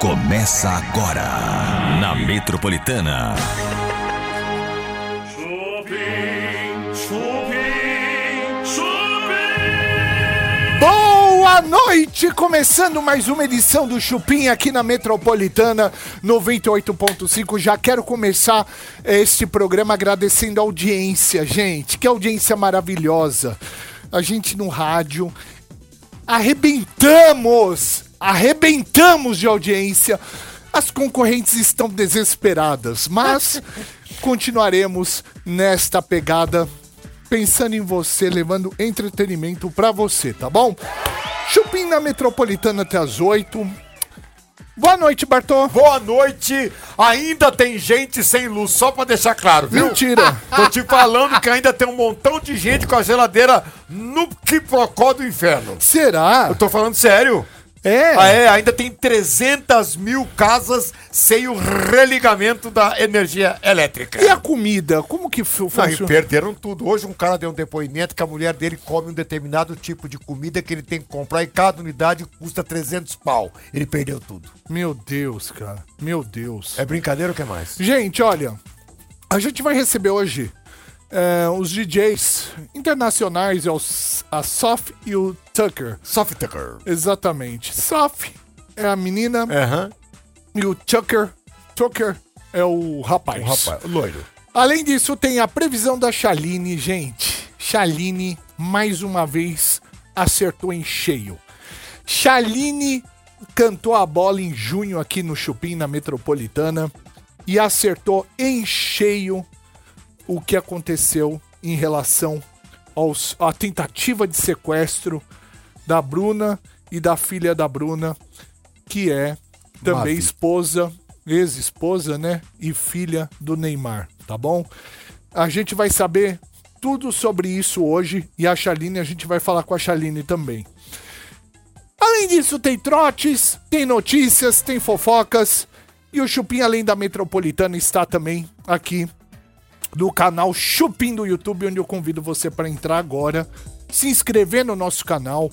Começa agora na Metropolitana. Chupim, chupim, chupim. Boa noite! Começando mais uma edição do Chupim aqui na Metropolitana 98.5. Já quero começar este programa agradecendo a audiência, gente. Que audiência maravilhosa. A gente no rádio arrebentamos! Arrebentamos de audiência. As concorrentes estão desesperadas, mas continuaremos nesta pegada pensando em você, levando entretenimento pra você, tá bom? Chupim na Metropolitana até as 8. Boa noite, Bartô. Boa noite! Ainda tem gente sem luz, só pra deixar claro, viu? Mentira. Tô te falando que ainda tem um montão de gente com a geladeira no quiprocó do inferno. Será? Eu tô falando sério. É. Ah, é, ainda tem 300 mil casas sem o religamento da energia elétrica. E a comida? Como que funciona? perderam tudo. Hoje um cara deu um depoimento que a mulher dele come um determinado tipo de comida que ele tem que comprar e cada unidade custa 300 pau. Ele perdeu tudo. Meu Deus, cara. Meu Deus. É brincadeira ou que mais? Gente, olha, a gente vai receber hoje é, os DJs internacionais, é o a Sof e o Tucker. Softtucker. Exatamente. Sof é a menina Aham. e o Tucker, Tucker é o rapaz. O rapaz, o loiro. Além disso, tem a previsão da Chaline, gente. Chaline, mais uma vez, acertou em cheio. Chaline cantou a bola em junho aqui no Chupim, na Metropolitana, e acertou em cheio o que aconteceu em relação aos, à tentativa de sequestro da Bruna e da filha da Bruna, que é também Mavi. esposa, ex-esposa, né? E filha do Neymar, tá bom? A gente vai saber tudo sobre isso hoje e a Chaline, a gente vai falar com a Chaline também. Além disso, tem trotes, tem notícias, tem fofocas. E o Chupim, além da Metropolitana, está também aqui no canal Chupim do YouTube, onde eu convido você para entrar agora, se inscrever no nosso canal.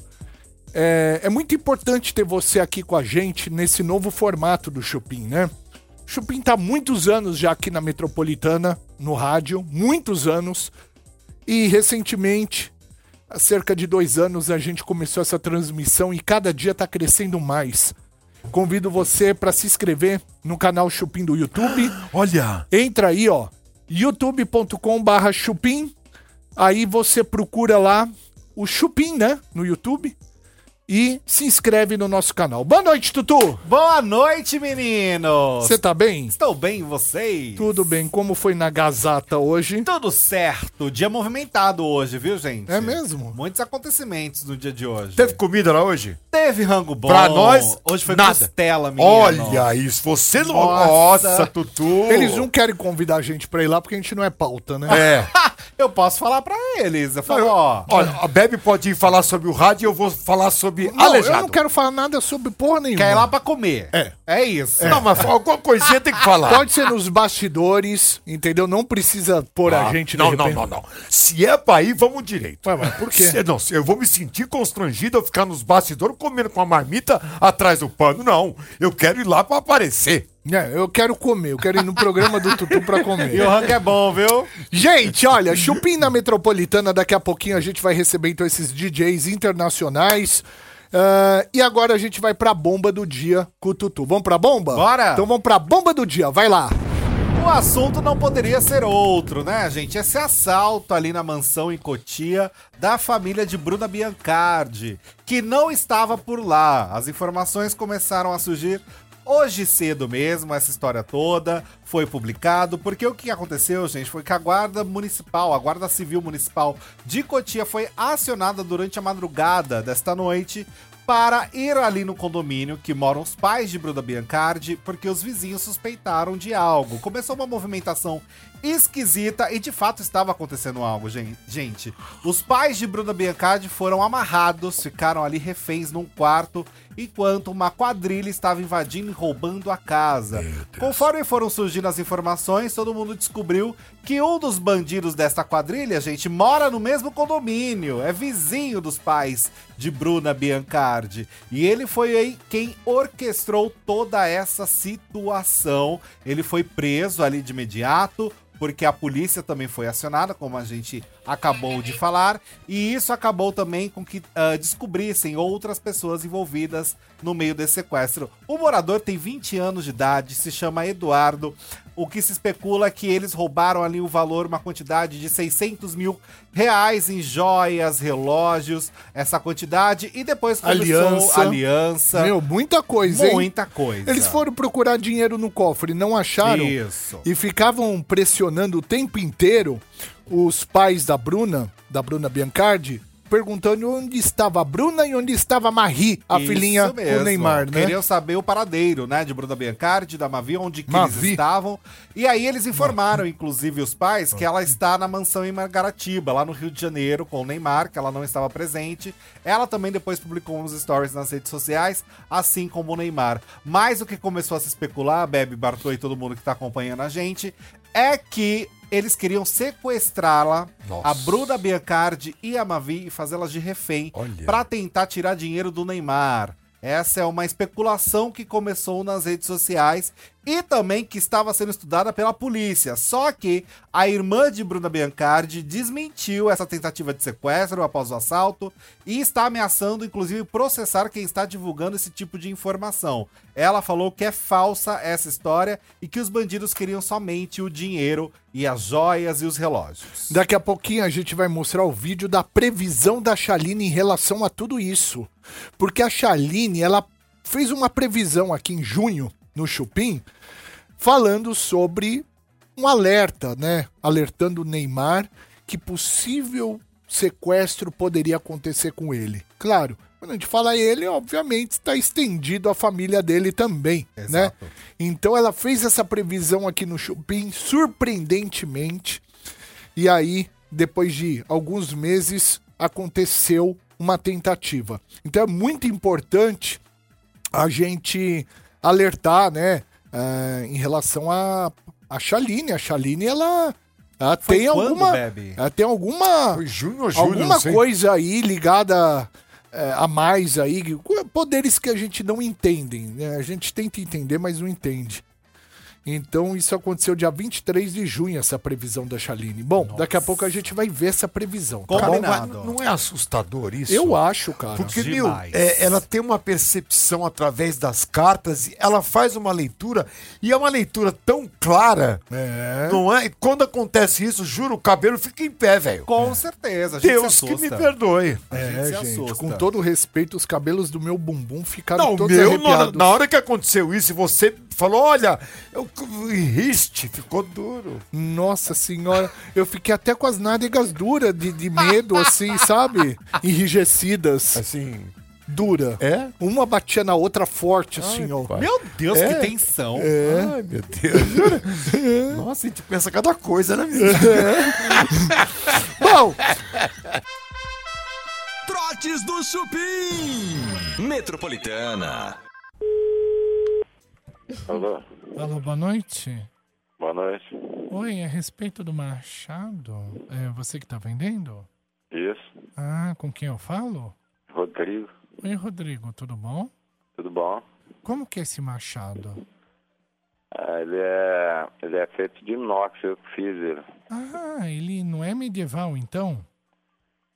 É, é muito importante ter você aqui com a gente nesse novo formato do Chupim, né? Chupim tá há muitos anos já aqui na Metropolitana, no rádio, muitos anos. E recentemente, há cerca de dois anos, a gente começou essa transmissão e cada dia tá crescendo mais. Convido você para se inscrever no canal Chupim do YouTube. Olha! Entra aí, ó, youtube.com barra chupim. Aí você procura lá o Chupim, né, no YouTube. E se inscreve no nosso canal. Boa noite, Tutu! Boa noite, meninos! Você tá bem? Estou bem, e vocês? Tudo bem. Como foi na Gazata hoje? Tudo certo. Dia movimentado hoje, viu, gente? É mesmo? Muitos acontecimentos no dia de hoje. Teve comida lá hoje? Teve rango bom. Pra nós, Hoje foi nada. costela, menino. Olha isso, você não. Nossa. Nossa, Tutu! Eles não querem convidar a gente pra ir lá porque a gente não é pauta, né? É. Eu posso falar pra eles. Eu falo, ó... Olha, a Bebe pode ir falar sobre o rádio e eu vou falar sobre Não, aleijado. eu não quero falar nada sobre porra nenhuma. Quer ir lá pra comer. É. É isso. Não, mas alguma coisinha tem que falar. Pode ser nos bastidores, entendeu? Não precisa pôr a Ah, gente de não, não, não, não. Se é pra ir, vamos direito. Ué, mas por quê? Se- não, se eu vou me sentir constrangido eu ficar nos bastidores comendo com a marmita atrás do pano. Não, eu quero ir lá pra aparecer. É, eu quero comer, eu quero ir no programa do Tutu pra E comer. o rango é bom, viu? Gente, olha, Chupim na Metropolitana, daqui a pouquinho a gente vai receber então esses DJs internacionais. Ah, e agora a gente vai pra bomba do dia com o Tutu. Vamos pra bomba? Bora! Então vamos pra bomba do dia, vai lá. O assunto não poderia ser outro, né, gente? Esse assalto ali na mansão em Cotia da família de Bruna Biancardi, que não estava por lá. As informações começaram a surgir hoje cedo mesmo, essa história toda foi publicado, porque o que aconteceu, gente, foi que a Guarda Municipal, a Guarda Civil Municipal de Cotia foi acionada durante a madrugada desta noite para ir ali no condomínio que moram os pais de Bruna Biancardi, porque os vizinhos suspeitaram de algo. Começou uma movimentação esquisita e de fato estava acontecendo algo, gen- gente. Os pais de Bruna Biancardi foram amarrados, ficaram ali reféns num quarto enquanto uma quadrilha estava invadindo e roubando a casa. Conforme foram surgindo as informações, todo mundo descobriu que um dos bandidos desta quadrilha, gente, mora no mesmo condomínio, é vizinho dos pais de Bruna Biancardi. E ele foi aí quem orquestrou toda essa situação. Ele foi preso ali de imediato, porque a polícia também foi acionada, como a gente acabou de falar, e isso acabou também com que ah, descobrissem outras pessoas envolvidas no meio desse sequestro. O morador tem 20 anos de idade, se chama Eduardo. O que se especula é que eles roubaram ali o valor, uma quantidade de 600 mil reais em joias, relógios, essa quantidade, e depois Aliança. aliança Meu, muita coisa, hein? muita coisa. Eles foram procurar dinheiro no cofre, não acharam. Isso. E ficavam pressionando o tempo inteiro os pais da Bruna, da Bruna Biancardi, perguntando onde estava a Bruna e onde estava a Marie, a Isso filhinha mesmo. do Neymar, né? Queriam saber o paradeiro, né, de Bruna Biancardi, da Mavi, onde que Mavi. eles estavam. E aí eles informaram, inclusive, os pais, que ela está na mansão em Margaratiba, lá no Rio de Janeiro, com o Neymar, que ela não estava presente. Ela também depois publicou uns stories nas redes sociais, assim como o Neymar. Mas o que começou a se especular, Bebe, Bartô e todo mundo que está acompanhando a gente, é que eles queriam sequestrá-la, a Bruna Biancardi e a Mavi, e fazê-las de refém para tentar tirar dinheiro do Neymar. Essa é uma especulação que começou nas redes sociais e também que estava sendo estudada pela polícia. Só que a irmã de Bruna Biancardi desmentiu essa tentativa de sequestro após o assalto e está ameaçando, inclusive, processar quem está divulgando esse tipo de informação. Ela falou que é falsa essa história e que os bandidos queriam somente o dinheiro e as joias e os relógios. Daqui a pouquinho a gente vai mostrar o vídeo da previsão da Chaline em relação a tudo isso. Porque a Chaline, ela fez uma previsão aqui em junho, no Chupim, falando sobre um alerta, né? Alertando o Neymar que possível sequestro poderia acontecer com ele. Claro, quando a gente fala ele, obviamente está estendido à família dele também, né? Exato. Então ela fez essa previsão aqui no Chupim, surpreendentemente. E aí, depois de alguns meses, aconteceu uma tentativa. Então é muito importante a gente alertar, né, eh, em relação a a Chaline. A Chaline, ela, ela Foi tem quando, alguma, Bebe? ela tem alguma Foi junho ou julho, alguma coisa aí ligada é, a mais aí, poderes que a gente não entendem, né? A gente tenta entender, mas não entende. Então isso aconteceu dia 23 de junho, essa previsão da Chaline. Bom, daqui a pouco a gente vai ver essa previsão, tá? Combinado. não é assustador isso? Eu acho, cara. Porque, meu, é, ela tem uma percepção através das cartas, e ela faz uma leitura, e é uma leitura tão clara, É. não é? E quando acontece isso, juro, o cabelo fica em pé, velho. Com certeza, a gente Deus se que me perdoe. A gente É, gente, assusta. com todo respeito, os cabelos do meu bumbum ficaram Não, todos meu, na, arrepiados. na hora que aconteceu isso, e você falou, olha, eu riste, ficou duro. Nossa senhora, eu fiquei até com as nádegas duras de, de medo, assim, sabe? Enrijecidas. Assim, Dura. é? Uma batia na outra forte, assim, ó. pai. Meu Deus, É. que tensão. Ai, meu Deus. Nossa, a gente pensa cada coisa, né, meu? Bom, Trotes do Chupim. Metropolitana. Alô, Alô, boa noite. boa noite. Oi, a respeito do Machado, é você que tá vendendo? Isso, Ah, com quem eu falo? Rodrigo, Oi, Rodrigo, tudo bom? tudo bom? Como que é esse Machado? Ah, ele é ele é feito de inox, eu fiz ele. Ah, ele não é medieval, então?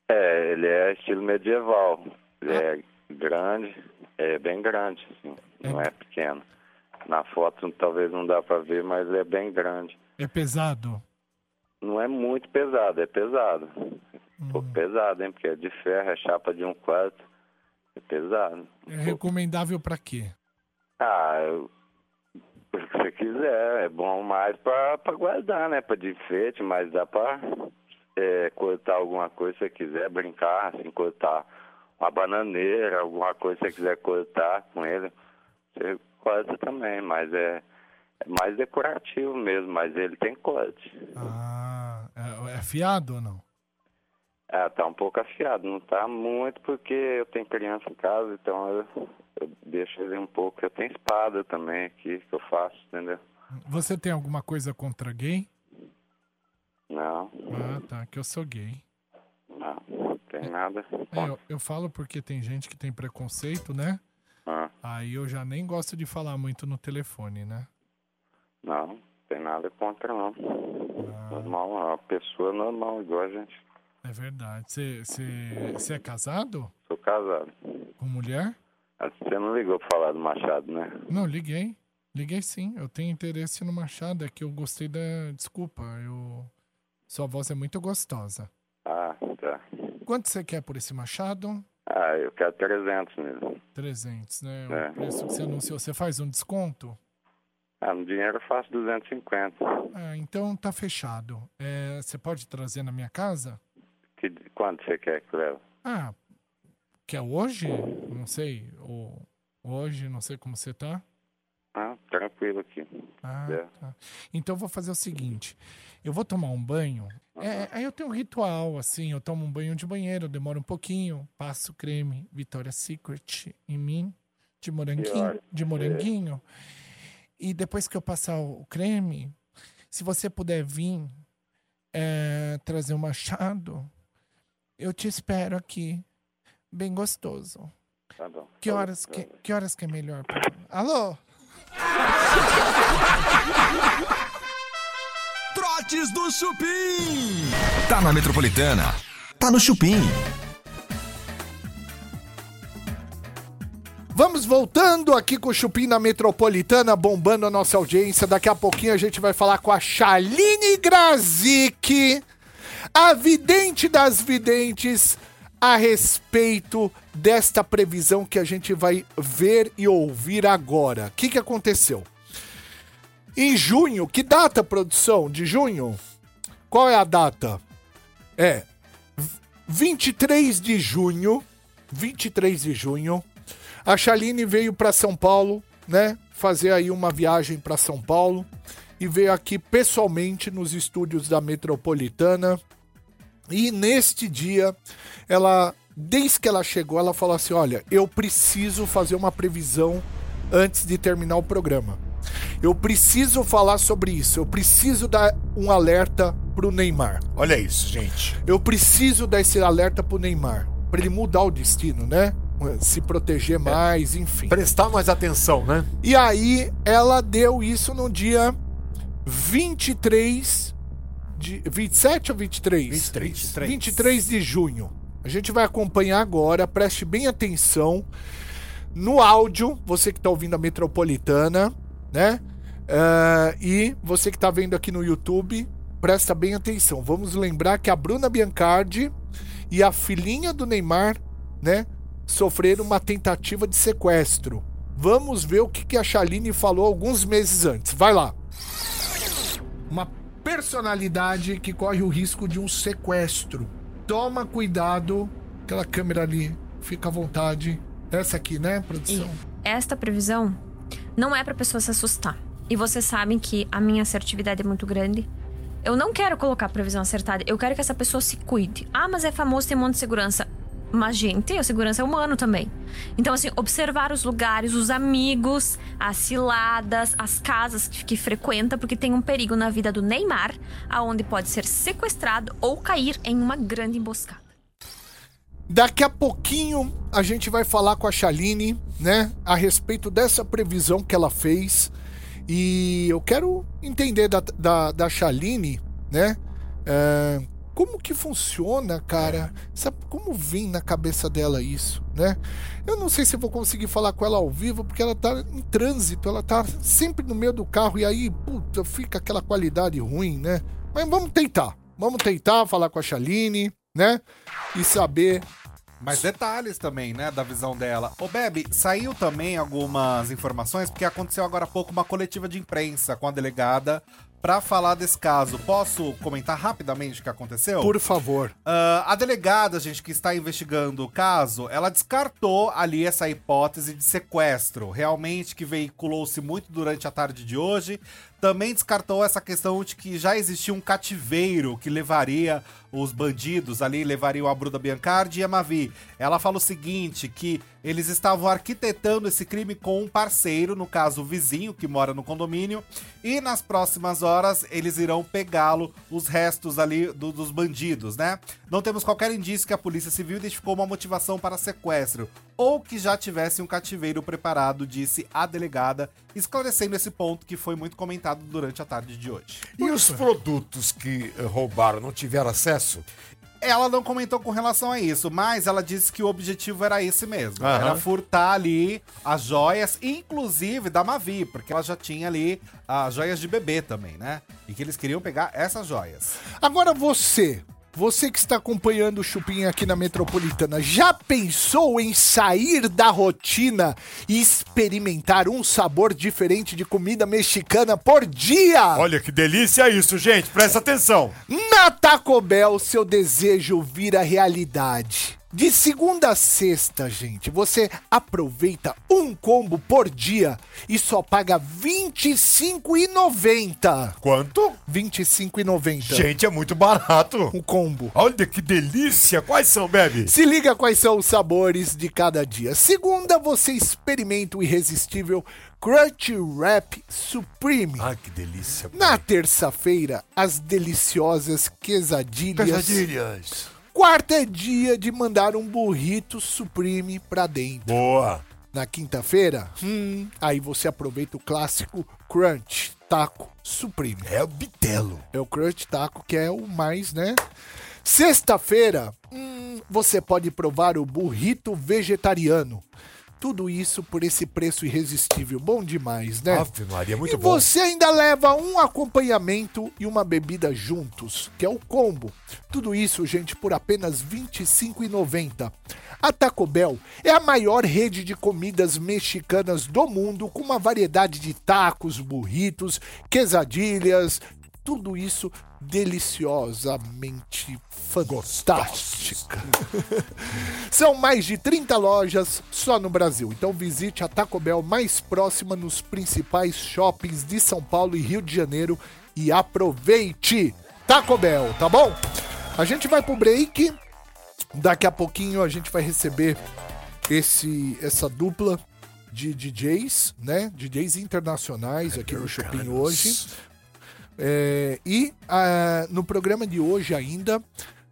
É, ele é estilo medieval. Ele é grande, é bem grande, assim, não é pequeno. Na foto talvez não dá pra ver, mas é bem grande. É pesado? Não é muito pesado, é pesado. Um pouco pesado, hein? Porque é de ferro, é chapa de um quarto. É pesado. É recomendável pra quê? Ah, eu, o que você quiser. É bom mais pra, pra guardar, né? Pra de enfeite, mas dá pra é, cortar alguma coisa se você quiser, brincar, assim, cortar uma bananeira, alguma coisa que você quiser cortar com ele. Você corta também, mas é, é mais decorativo mesmo, mas ele tem corte. Ah, é, é afiado ou não? Ah, tá um pouco afiado, não tá muito porque eu tenho criança em casa, então eu, eu ele um pouco. Eu tenho espada também aqui que eu faço, entendeu? Você tem alguma coisa contra gay? Não, Ah, tá, que eu sou gay. não, não tem nada. É, eu, eu falo porque tem gente que tem preconceito, né? Ah, Aí eu já nem gosto de falar muito no telefone, né? não, tem nada contra não. Ah. Normal, uma pessoa normal, igual a gente. É verdade. Você é casado? Sou casado. Com mulher? Ah, Você não ligou pra falar do Machado, né? Não, liguei. Liguei sim. Eu tenho interesse no Machado. É que eu gostei da. Desculpa, eu. Sua voz é muito gostosa. Ah, tá. Quanto você quer por esse Machado? Ah, eu quero 300 nele. 300, né? O É. preço que você anunciou. Você faz um desconto? Ah, no dinheiro eu faço 250. Ah, então tá fechado. É, você pode trazer na minha casa? Que, quanto você quer que leva? Ah, quer hoje? Não sei. Ou hoje, não sei como você tá. Tranquilo aqui. Ah, É. tá. Então eu vou fazer o seguinte: eu vou tomar um banho. É, aí eu tenho um ritual, assim, eu tomo um banho de banheiro, demora um pouquinho, passo creme Victoria's Secret em mim, de moranguinho, de moranguinho. E depois que eu passar o creme, se você puder vir é, trazer um machado, eu te espero aqui. Bem gostoso. Tá bom. Que horas que, que, horas que é melhor? pra- Alô? Trotes do Chupim. Tá na Metropolitana. Tá no Chupim. Vamos voltando aqui com o Chupim na Metropolitana, bombando a nossa audiência. Daqui a pouquinho a gente vai falar com a Shaline Grazik, a vidente das videntes, a respeito desta previsão que a gente vai ver e ouvir agora. O que, que aconteceu? Em junho, que data, produção? De junho? Qual é a data? É 23 de junho. 23 de junho. A Chaline veio para São Paulo, né? Fazer aí uma viagem para São Paulo e veio aqui pessoalmente nos estúdios da Metropolitana. E neste dia, ela, desde que ela chegou, ela falou assim: Olha, eu preciso fazer uma previsão antes de terminar o programa. Eu preciso falar sobre isso. Eu preciso dar um alerta pro Neymar. Olha isso, gente. Eu preciso dar esse alerta pro Neymar. Pra ele mudar o destino, né? Se proteger mais, enfim. Prestar mais atenção, né? E aí, ela deu isso no dia 23 de. 27 ou 23? 23. 23. 23 de junho. A gente vai acompanhar agora, preste bem atenção no áudio, você que tá ouvindo a Metropolitana, né? Ah, e você que tá vendo aqui no YouTube, presta bem atenção. Vamos lembrar que a Bruna Biancardi e a filhinha do Neymar, né, sofreram uma tentativa de sequestro. Vamos ver o que, que a Chaline falou alguns meses antes. Vai lá. Uma personalidade que corre o risco de um sequestro. Toma cuidado. Aquela câmera ali, fica à vontade. Essa aqui, né, E produção? esta previsão não é pra pessoa se assustar. E vocês sabem que a minha assertividade é muito grande. Eu não quero colocar previsão acertada, eu quero que essa pessoa se cuide. Ah, mas é famoso, tem um monte de segurança. Mas, gente, a segurança é humano também. Então, assim, observar os lugares, os amigos, as ciladas, as casas que, que frequenta, porque tem um perigo na vida do Neymar, aonde pode ser sequestrado ou cair em uma grande emboscada. Daqui a pouquinho a gente vai falar com a Chaline, né, a respeito dessa previsão que ela fez. E eu quero entender da, da, da Chaline, né, é, como que funciona, cara? Sabe como vem na cabeça dela isso, né? Eu não sei se vou conseguir falar com ela ao vivo, porque ela tá em trânsito, ela tá sempre no meio do carro e aí, puta, fica aquela qualidade ruim, né? Mas vamos tentar. Vamos tentar falar com a Chaline, né? E saber Mas detalhes também, né, da visão dela. Ô, Bebe, saiu também algumas informações, porque aconteceu agora há pouco uma coletiva de imprensa com a delegada pra falar desse caso. Posso comentar rapidamente o que aconteceu? Por favor. Ah, a delegada, gente, que está investigando o caso, ela descartou ali essa hipótese de sequestro, realmente que veiculou-se muito durante a tarde de hoje. Também descartou essa questão de que já existia um cativeiro que levaria os bandidos ali, levariam a Bruda Biancardi e a Mavi. Ela fala o seguinte, que Eles estavam arquitetando esse crime com um parceiro, no caso o vizinho que mora no condomínio, e nas próximas horas eles irão pegá-lo, os restos ali do- dos bandidos, né? Não temos qualquer indício que a Polícia Civil identificou uma motivação para sequestro ou que já tivesse um cativeiro preparado, disse a delegada, esclarecendo esse ponto que foi muito comentado durante a tarde de hoje. E os produtos que eh, roubaram não tiveram acesso? Ela não comentou com relação a isso, mas ela disse que o objetivo era esse mesmo. Aham. Era furtar ali as joias, inclusive da Mavi, porque ela já tinha ali as joias de bebê também, né? E que eles queriam pegar essas joias. Agora você, você que está acompanhando o Chupim aqui na Metropolitana, já pensou em sair da rotina e experimentar um sabor diferente de comida mexicana por dia? Olha que delícia isso, gente. Presta atenção. Na Taco Bell, seu desejo vira realidade. De segunda a sexta, gente, você aproveita um combo por dia e só paga R$ 25,90. Quanto? R$ 25,90. Gente, é muito barato. um combo. Olha que delícia. Quais são, Bebe? Se liga quais são os sabores de cada dia. Segunda, você experimenta o irresistível Crunch Wrap Supreme. Ai, que delícia. Na terça-feira, as deliciosas quesadilhas. Quesadilhas. Quarta é dia de mandar um burrito Supreme pra dentro. Boa. Na quinta-feira, hum, aí você aproveita o clássico Crunch Taco Supreme. É o bitelo. É o Crunch Taco que é o mais, né? Sexta-feira, hum, você pode provar o burrito vegetariano. Tudo isso por esse preço irresistível. Bom demais, né? Ave Maria, muito e bom. você ainda leva um acompanhamento e uma bebida juntos, que é o combo. Tudo isso, gente, por apenas R$ 25,90. A Taco Bell é a maior rede de comidas mexicanas do mundo, com uma variedade de tacos, burritos, quesadilhas, tudo isso deliciosamente fantástica. São mais de 30 lojas só no Brasil. Então visite a Taco Bell mais próxima nos principais shoppings de São Paulo e Rio de Janeiro e aproveite Taco Bell, tá bom? A gente vai pro break. Daqui a pouquinho a gente vai receber esse essa dupla de DJs, né? DJs internacionais aqui no Shopping hoje. É, e ah, no programa de hoje ainda,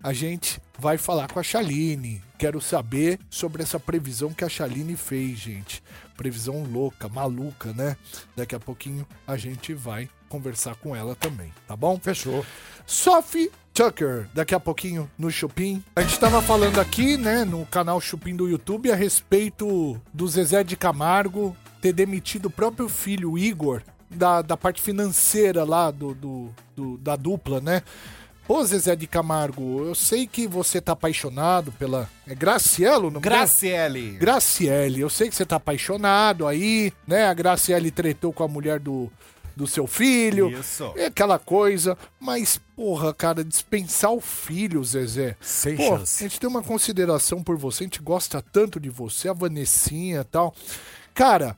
a gente vai falar com a Chaline. Quero saber sobre essa previsão que a Chaline fez, gente. Previsão louca, maluca, né? Daqui a pouquinho a gente vai conversar com ela também, tá bom? Fechou. Sophie Tucker, daqui a pouquinho no Chupim. A gente tava falando aqui, né, no canal Chupim do YouTube, a respeito do Zezé de Camargo ter demitido o próprio filho, Igor, da, da parte financeira lá do, do, do- da dupla, né? Ô Zezé de Camargo, eu sei que você tá apaixonado pela. É Gracielo, não Graciele. Graciele, eu sei que você tá apaixonado aí, né? A Graciele tretou com a mulher do, do seu filho. Isso. É aquela coisa. Mas, porra, cara, dispensar o filho, Zezé. Sem Pô, chance. A gente tem uma consideração por você, a gente gosta tanto de você, a Vanessinha e tal. Cara,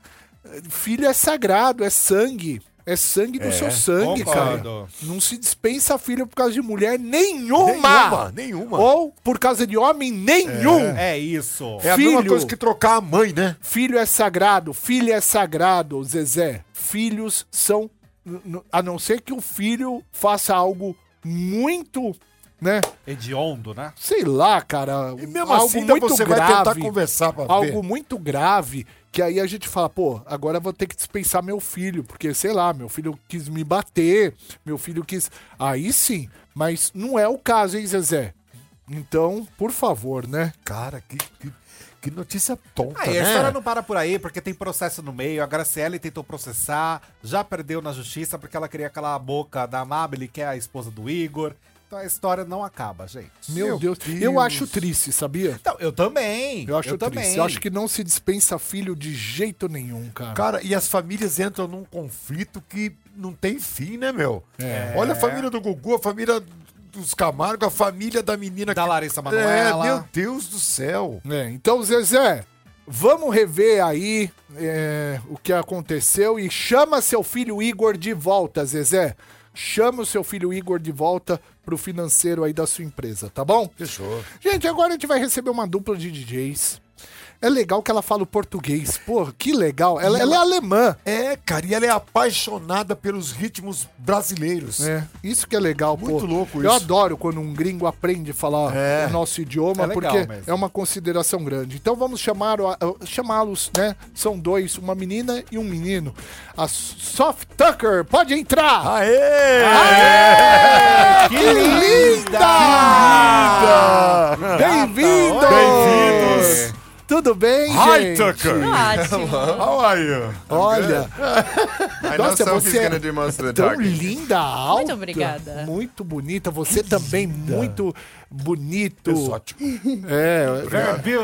filho é sagrado, é sangue. É sangue do seu sangue, concordo. cara. Não se dispensa filho por causa de mulher nenhuma. Nenhuma, nenhuma. Ou por causa de homem nenhum. É isso. É a mesma Filho. coisa que trocar a mãe, né? Filho é sagrado, filho é sagrado, Zezé. Filhos são. A não ser que o filho faça algo muito, né? Hediondo, né? Sei lá, cara. E mesmo algo assim, muito você vai grave. tentar conversar pra algo ver. muito grave. Que aí a gente fala, pô, agora eu vou ter que dispensar meu filho, porque, sei lá, meu filho quis me bater, meu filho quis. Aí sim, mas não é o caso, hein, Zezé? Então, por favor, né? Cara, que, que, que notícia tonta, e né? a história não para por aí, porque tem processo no meio. A Graciele tentou processar, já perdeu na justiça porque ela queria calar a boca da Amabile, que é a esposa do Igor. Então a história não acaba, gente. Meu, Meu Deus. Deus. Eu acho triste, sabia? Então, eu também. Eu acho triste. também. Eu acho que não se dispensa filho de jeito nenhum, cara. Cara, e as famílias entram num conflito que não tem fim, né, meu? É. Olha a família do Gugu, a família dos Camargo, a família da menina Da que... Larissa É, Manoela. meu Deus do céu. É, então, Zezé, vamos rever aí é, o que aconteceu e chama seu filho Igor de volta, Zezé. Chama o seu filho Igor de volta pro financeiro aí da sua empresa, tá bom? Fechou. Gente, agora a gente vai receber uma dupla de DJs. É legal que ela fala o português. Pô, que legal. Ela, ela é alemã. É, cara, e ela é apaixonada pelos ritmos brasileiros. É, isso que é legal, pô. Muito louco Eu isso. adoro quando um gringo aprende a falar É. o nosso idioma, É porque mesmo. é uma consideração grande. Então vamos chamar chamá-los, né? São dois, uma menina e um menino. A Soft Tucker, pode entrar! Aê! que linda! Tudo bem, Hi, gente? Tucker! Ótimo. How are you? Olha, Nossa, você é gonna do most of the tão talking. linda, alta. Muito obrigada. Muito bonita. Você também muito bonito. Exótico. É,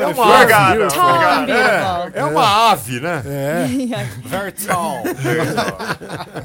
É uma ave. Tall and beautiful. É uma ave, né? Very tall.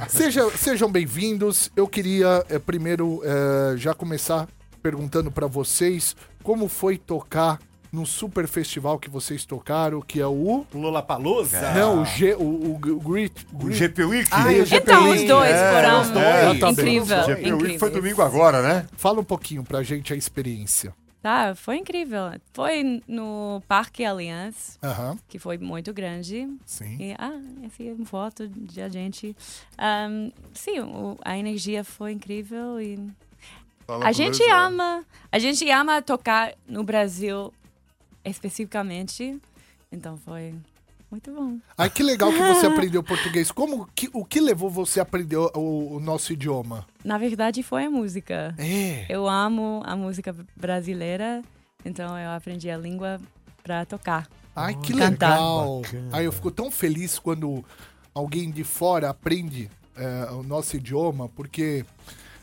Seja, sejam bem-vindos. Eu queria eh, primeiro eh, já começar perguntando pra vocês como foi tocar no super festival que vocês tocaram, que é o Lula Palusa? não o G, o, o, G- o Grit, O GP Week. Ah, é o GP Então, os Week. dois É, foram os dois. incrível. O GP Week foi domingo agora, né? Fala um pouquinho pra gente a experiência. Tá, foi incrível. Foi no Parque Allianz, Aham, que foi muito grande. sim. E, ah, essa é uma foto de a gente. Ahm, sim, o- a energia foi incrível e a gente ama, a gente ama tocar no Brasil especificamente. Então foi muito bom. Ai, que legal que você aprendeu português. Como que, o que levou você a aprender o, o nosso idioma? Na verdade, foi a música. É. Eu amo a música brasileira, então eu aprendi a língua para tocar. Ai, que Cantar. legal. Ai, eu fico tão feliz quando alguém de fora aprende é, o nosso idioma, porque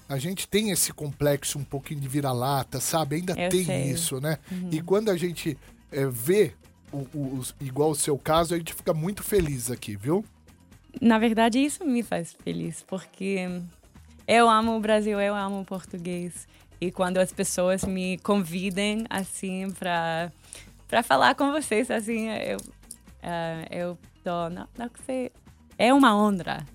a gente tem esse complexo um pouquinho de vira-lata, sabe? Ainda Eu tem sei. isso, né? E quando a gente é, vê, o, o- os- igual o seu caso, a gente fica muito feliz aqui, viu? Na verdade, isso me faz feliz, porque eu amo o Brasil, eu amo o português. E quando as pessoas me convidem, assim, para falar com vocês, assim, eu, ah, eu tô... Não, não sei... É uma honra.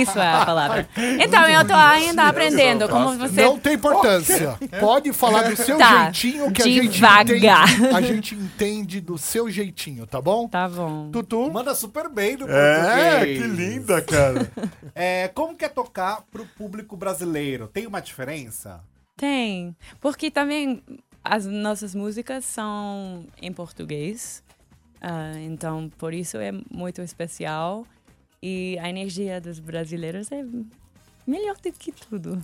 Isso é a palavra. Então, eu tô ainda aprendendo, como você... Não tem importância. Pode falar do seu Tá, jeitinho que a devagar. gente entende. A gente entende do seu jeitinho, tá bom? Tá bom. Tutu? Manda super bem no É, português. que linda, cara. É, como que é tocar pro público brasileiro? Tem uma diferença? Tem, porque também as nossas músicas são em português, ah, então por isso é muito especial e a energia dos brasileiros é melhor do que tudo,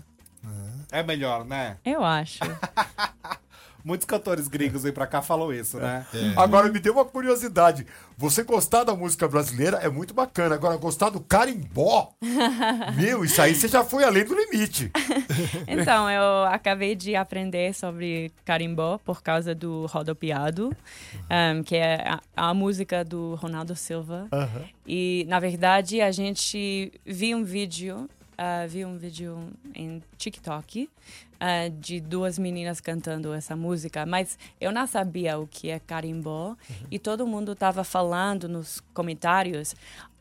É melhor, né? eu acho. Muitos cantores gringos vêm pra cá falam isso, né? Agora me deu uma curiosidade. Você gostar da música brasileira é muito bacana. Agora, gostar do carimbó, meu, isso aí você já foi além do limite. Então eu acabei de aprender sobre carimbó por causa do rodopiado, um, que é a, a música do Ronaldo Silva. E na verdade a gente viu um vídeo, ah, viu um vídeo em TikTok ah, de duas meninas cantando essa música, mas eu não sabia o que é carimbó e todo mundo estava falando nos comentários.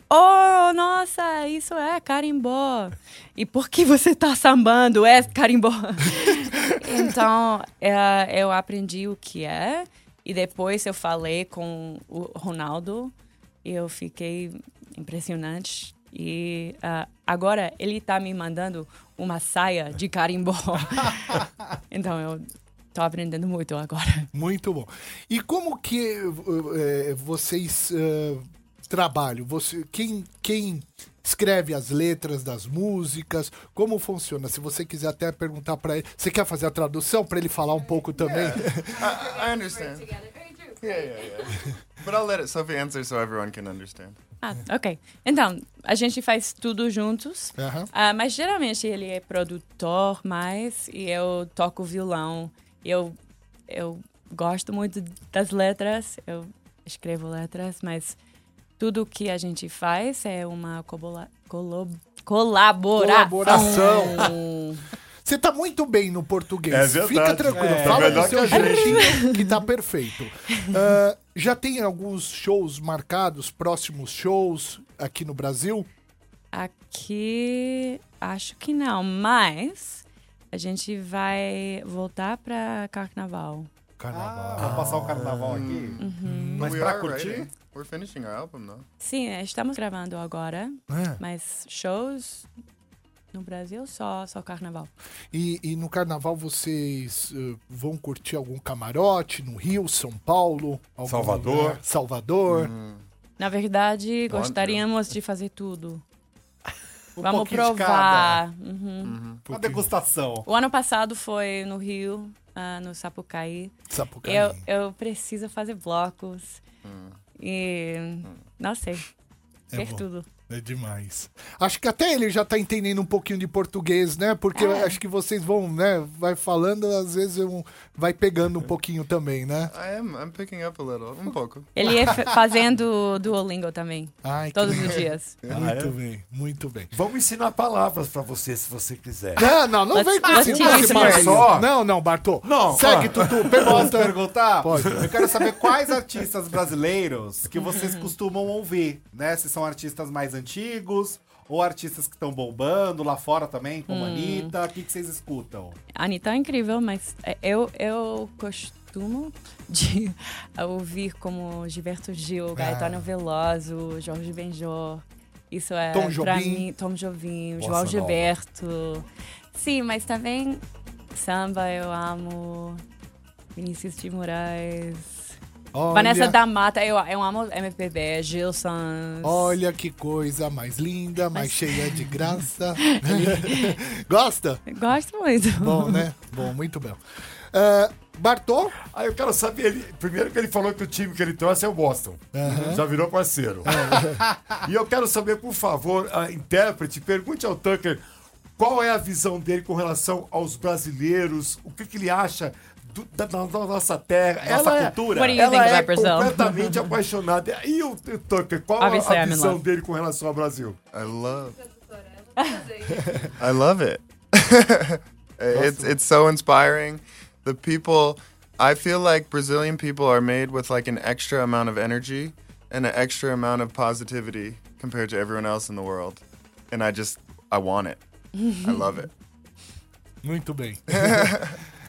Oh, nossa, isso é carimbó. E por que você tá sambando? É carimbó. então, é, eu aprendi o que é. E depois eu falei com o Ronaldo. E eu fiquei impressionante. E ah, agora ele tá me mandando uma saia de carimbó. então eu tô aprendendo muito agora. Muito bom. E como que eh, vocês eh, trabalham? Você, quem, quem escreve as letras das músicas? Como funciona? Se você quiser até perguntar pra ele, você quer fazer a tradução pra ele falar um pouco também? I, I understand. Yeah, yeah, yeah. But I'll let it Sophie answer so everyone can understand. Ah, ok. Então, a gente faz tudo juntos. Aham. Ah, mas geralmente ele é produtor mais e eu toco violão. Eu, eu gosto muito das letras, eu escrevo letras, mas tudo que a gente faz é uma colaboração. Colaboração. Você tá muito bem no português. É verdade. Fica tranquilo. É. Fala Tá do seu que a gente. jeitinho que tá perfeito. Ah, já tem alguns shows marcados, próximos shows aqui no Brasil? Aqui, acho que não, mas a gente vai voltar para carnaval. Ah, vou passar o carnaval aqui. Mas we pra are curtir? writing. We're finishing our album, though. Sim, é, estamos gravando agora, É. mas shows no Brasil só só carnaval. E, e no carnaval vocês eh, vão curtir algum camarote no Rio, São Paulo, algum Salvador. lugar? Salvador. Na verdade, Bom, gostaríamos de fazer tudo. Um Vamos pouquinho de provar. Uhum. Uma degustação. O ano passado foi no Rio, ah, no Sapucaí. Sapucaí. Eu, eu preciso fazer blocos. Hum. E não sei. É Ver bom. tudo. É demais. Acho que até ele já tá entendendo um pouquinho de português, né? Porque eu acho que vocês vão, né? Vai falando, às vezes eu, vai pegando um pouquinho também, né? I am. I'm picking up a little. Um pouco. Ele é fa- fazendo Duolingo também. Ai, que Todos legal. os dias. Muito Ah, é? bem, muito bem. Vamos ensinar palavras pra você, se você quiser. Não, não, não vem com esse só. Não, não, Bartô. Não, Segue, ah. Tutu. Posso Pergunta. perguntar? Pode. Eu quero saber quais artistas brasileiros que vocês costumam ouvir, né? Se são artistas mais antigos ou artistas que estão bombando lá fora também, como a Anitta. O que, que vocês escutam? A Anitta é incrível, mas é, eu, eu costumo de ouvir como Gilberto Gil, Gaetano Veloso, Jorge Benjor. Isso é Tom pra Jobim. mim, Tom Jobim, Bossa João nova. Gilberto. Sim, mas também samba eu amo. Vinícius de Moraes. Olha, Vanessa da Mata, eu, eu amo MPB, Gilson. Olha que coisa mais linda, mais cheia de graça. Gosta? Gosto muito. Bom, né? Bom, muito bem. Ah, Bartô? Aí eu quero saber, ele, primeiro que ele falou que o time que ele trouxe é o Boston. Já virou parceiro. e eu quero saber, por favor, a intérprete, pergunte ao Tucker qual é a visão dele com relação aos brasileiros, o que, que ele acha do- da, da- nossa terra, Nossa ela cultura. What do you Ela é completamente apaixonada. E o Tucker, qual Obviously, a visão love. dele com relação ao Brasil? I love. I love it. it's it's so inspiring. The people, I feel like Brazilian people are made with like an extra amount of energy and an extra amount of positivity compared to everyone else in the world, and I just I want it. I love it. Muito bem.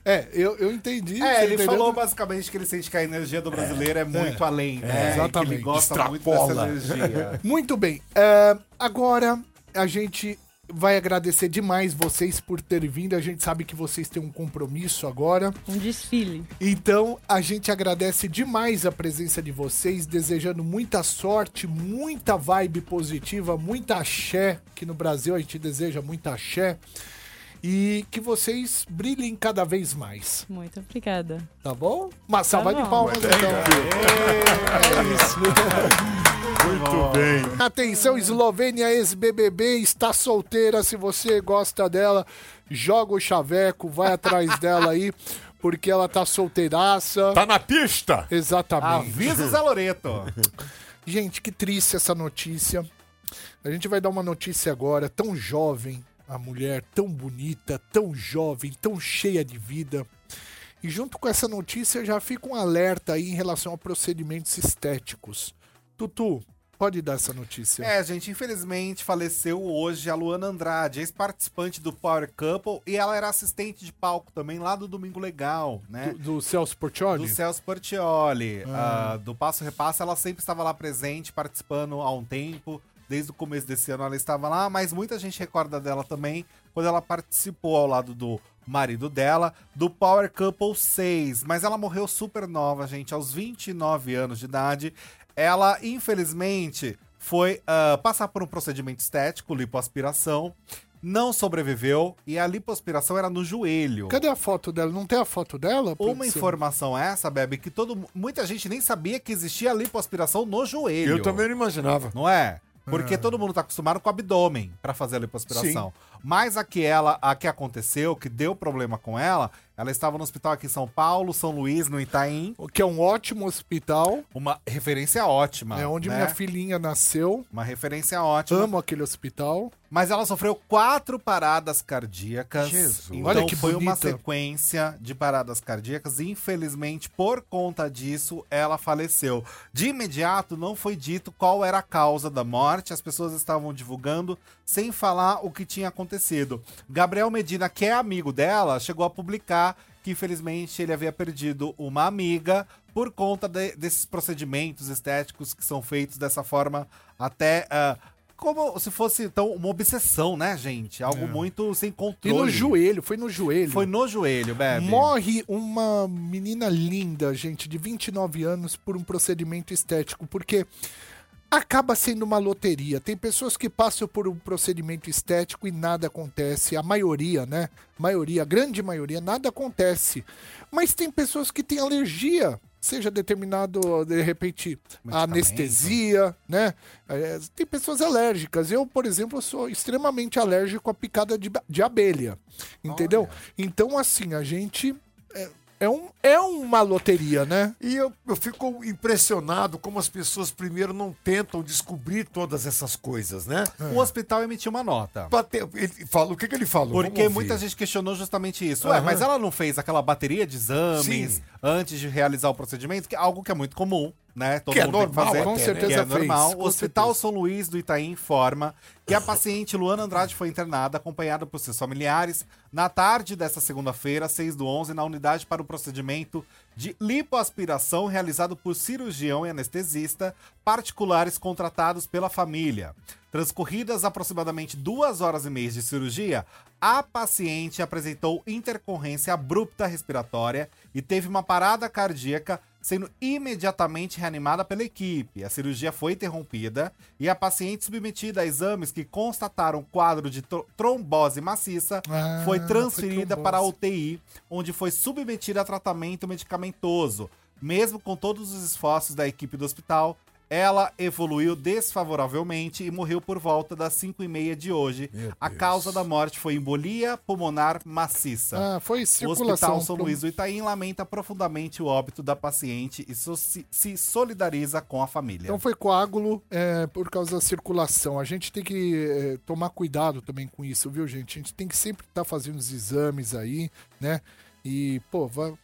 É, eu, eu entendi. É, ele entendeu? falou basicamente que ele sente que a energia do brasileiro é, muito além, né? E que exatamente. ele gosta muito Extrapola. dessa energia. Muito bem. É, agora a gente vai agradecer demais vocês por terem vindo. A gente sabe que vocês têm um compromisso agora. Um desfile. Então a gente agradece demais a presença de vocês, desejando muita sorte, muita vibe positiva, muita axé, que no Brasil a gente deseja muita axé. E que vocês brilhem cada vez mais, Muito obrigada. tá bom? Uma salva de palmas então. É isso. Muito bem. Atenção, Eslovênia ex-BBB está solteira. Se você gosta dela, joga o chaveco, vai atrás dela aí, porque ela tá solteiraça. Tá na pista? Exatamente. Avisa o Zé Loreto. Gente, que triste essa notícia. A gente vai dar uma notícia agora, tão jovem, a mulher, tão bonita, tão jovem, tão cheia de vida. E junto com essa notícia já fica um alerta aí em relação a procedimentos estéticos. Tutu, pode dar essa notícia. É, gente, infelizmente faleceu hoje a Luana Andrade, ex-participante do Power Couple, e ela era assistente de palco também lá do Domingo Legal, né? Do, do Celso Portioli? Do Celso Portioli. Ah, do Passo Repassa, ela sempre estava lá presente, participando há um tempo. Desde o começo desse ano ela estava lá, mas muita gente recorda dela também quando ela participou ao lado do marido dela, do Power Couple 6. Mas ela morreu super nova, gente, aos 29 anos de idade. Ela, infelizmente, foi ah, passar por um procedimento estético, lipoaspiração. Não sobreviveu e a lipoaspiração era no joelho. Cadê a foto dela? Não tem a foto dela? Uma informação essa, Bebe, que todo, muita gente nem sabia que existia lipoaspiração no joelho. Eu também não imaginava. Não é? Porque todo mundo tá acostumado com o abdômen pra fazer a lipoaspiração. Mas a que ela, a que aconteceu, que deu problema com ela, ela estava no hospital aqui em São Paulo, São Luís, no Itaim. Que é um ótimo hospital. Uma referência ótima. É onde né? minha filhinha nasceu. Uma referência ótima. Amo aquele hospital. Mas ela sofreu quatro paradas cardíacas. Jesus. Então Olha que foi uma bonita. sequência de paradas cardíacas. E, infelizmente, por conta disso, ela faleceu. De imediato, não foi dito qual era a causa da morte. As pessoas estavam divulgando sem falar o que tinha acontecido. Gabriel Medina, que é amigo dela, chegou a publicar que infelizmente ele havia perdido uma amiga por conta de- desses procedimentos estéticos que são feitos dessa forma até ah, como se fosse então uma obsessão, né, gente? Algo muito sem É. E controle. no joelho, foi no joelho. Foi no joelho, Bebe. Morre uma menina linda, gente, de 29 anos, por um procedimento estético, porque acaba sendo uma loteria. Tem pessoas que passam por um procedimento estético e nada acontece. A maioria, né? Maioria, a grande maioria, nada acontece. Mas tem pessoas que têm alergia. Seja determinado, de repente, a anestesia, né? É, tem pessoas alérgicas. Eu, por exemplo, sou extremamente alérgico à picada de, de abelha. Entendeu? Então, assim, a gente. É, é, um, é uma loteria, né? E eu, eu fico impressionado como as pessoas primeiro não tentam descobrir todas essas coisas, né? O hospital emitiu uma nota. Ter- ele fala, o que, que ele falou? Porque muita gente questionou justamente isso. Ué, Aham. mas ela não fez aquela bateria de exames Sim. antes de realizar o procedimento, que é algo que é muito comum, né? Todo Que é que normal fazer. Com até, certeza é fez, normal. com O Hospital certeza. São Luís do Itaim informa que a paciente Luana Andrade foi internada acompanhada por seus familiares na tarde desta segunda-feira, 6 do 11, na unidade para o procedimento de lipoaspiração realizado por cirurgião e anestesista particulares contratados pela família. Transcorridas aproximadamente duas horas e meia de cirurgia, a paciente apresentou intercorrência abrupta respiratória e teve uma parada cardíaca, sendo imediatamente reanimada pela equipe. A cirurgia foi interrompida e a paciente submetida a exames que constataram quadro de tro- trombose maciça Ah, foi foi transferida trombose. para a UTI, onde foi submetida a tratamento medicamentoso. Mesmo com todos os esforços da equipe do hospital, ela evoluiu desfavoravelmente e morreu por volta das 5 e meia de hoje. A causa da morte foi embolia pulmonar maciça. Ah, foi O circulação. Hospital São pro- Luís do Itaim lamenta profundamente o óbito da paciente e so- se, solidariza com a família. Então foi coágulo é, por causa da circulação. A gente tem que é, tomar cuidado também com isso, viu, gente? A gente tem que sempre estar fazendo os exames aí, né? E, pô, vai-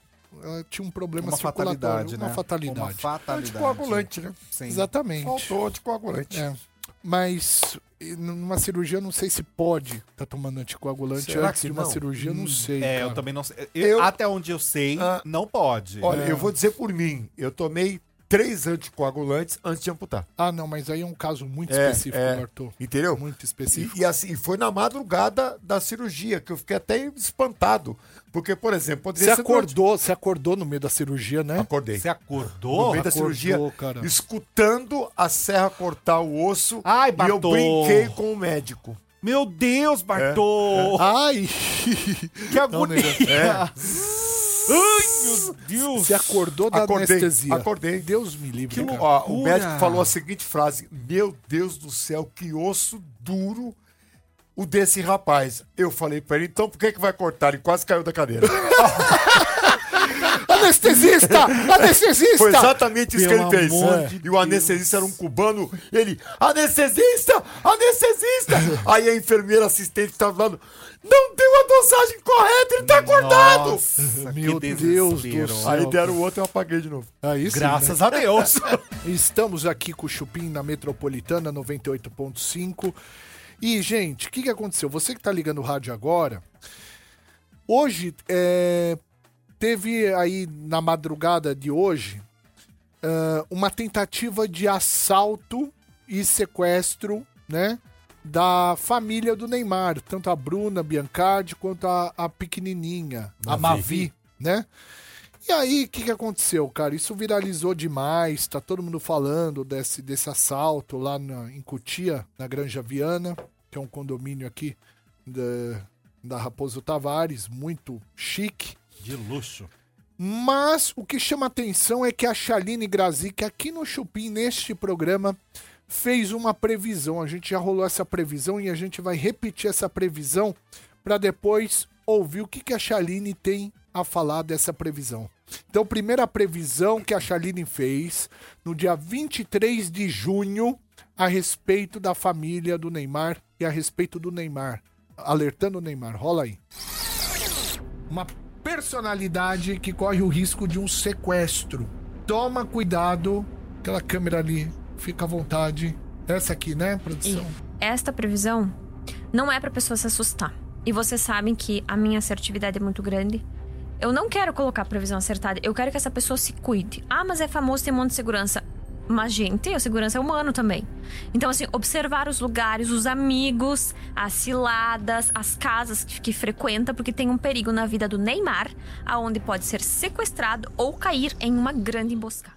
ela tinha um problema uma circulatório. fatalidade, uma né? fatalidade. Uma fatalidade. Anticoagulante, né? Sim. Exatamente. Faltou anticoagulante. É. Mas e numa cirurgia eu não sei se pode estar tá tomando anticoagulante Será antes que de uma não? cirurgia, eu não sei. É, eu cara. também não sei. Eu- Eu- Até onde eu sei, Ah, não pode. Olha, É. eu vou dizer por mim, eu tomei três anticoagulantes antes de amputar. Ah, não, mas aí é um caso muito É, específico, é. Arthur. Entendeu? Muito E, específico. e assim, foi na madrugada da cirurgia, que eu fiquei até espantado. Porque, por exemplo, poderia Você durante- acordou, você acordou no meio da cirurgia, né? Acordei. Você No acordou? meio da Acordou, cirurgia, cara. escutando a serra cortar o osso. Ai, e eu Bartô. brinquei com o médico. Meu Deus, Bartô! Ai! Que Não, agonia! nega. Ai, meu Deus! Você acordou da Acordei, anestesia. acordei. Deus me livre. Que. Ó, o médico falou a seguinte frase: Meu Deus do céu, que osso duro o desse rapaz. Eu falei pra ele, então por que, que vai cortar? Ele quase caiu da cadeira. Anestesista! Anestesista! Foi exatamente isso Pelo que ele fez. É. de E o anestesista era um cubano. Ele, anestesista! Anestesista! Aí a enfermeira assistente estava falando: Não deu a dosagem correta, ele tá acordado! Nossa, Meu Deus do céu. Aí deram o outro e eu apaguei de novo. Aí sim, Graças né? a Deus! Estamos aqui com o Chupim na Metropolitana 98.5. E, gente, o que, que aconteceu? Você que tá ligando o rádio agora, hoje é, teve aí na madrugada de hoje ah, uma tentativa de assalto e sequestro, né? Da família do Neymar, tanto a Bruna Biancardi quanto a, a pequenininha, a Mavi, né? E aí, o que, que aconteceu, cara? Isso viralizou demais, tá todo mundo falando desse, desse assalto lá na- em Cotia, na Granja Viana, que é um condomínio aqui da, da Raposo Tavares, muito chique. De luxo. Mas o que chama atenção é que a Chaline Grazik, aqui no Chupim, neste programa, fez uma previsão. A gente já rolou essa previsão e a gente vai repetir essa previsão para depois ouvir o que, que a Chaline tem a falar dessa previsão. Então, primeira previsão que a Chaline fez no dia 23 de junho a respeito da família do Neymar e a respeito do Neymar. Alertando o Neymar. Rola aí uma personalidade que corre o risco de um sequestro. Toma cuidado, aquela câmera ali, fica à vontade. Essa aqui, né, produção? Esta previsão não é pra pessoa se assustar. E vocês sabem que a minha assertividade é muito grande. Eu não quero colocar previsão acertada. Eu quero que essa pessoa se cuide. Ah, mas é famoso, tem um monte de segurança. Mas, gente, a segurança é humano também. Então, assim, observar os lugares, os amigos, as ciladas, as casas que, que frequenta, porque tem um perigo na vida do Neymar, aonde pode ser sequestrado ou cair em uma grande emboscada.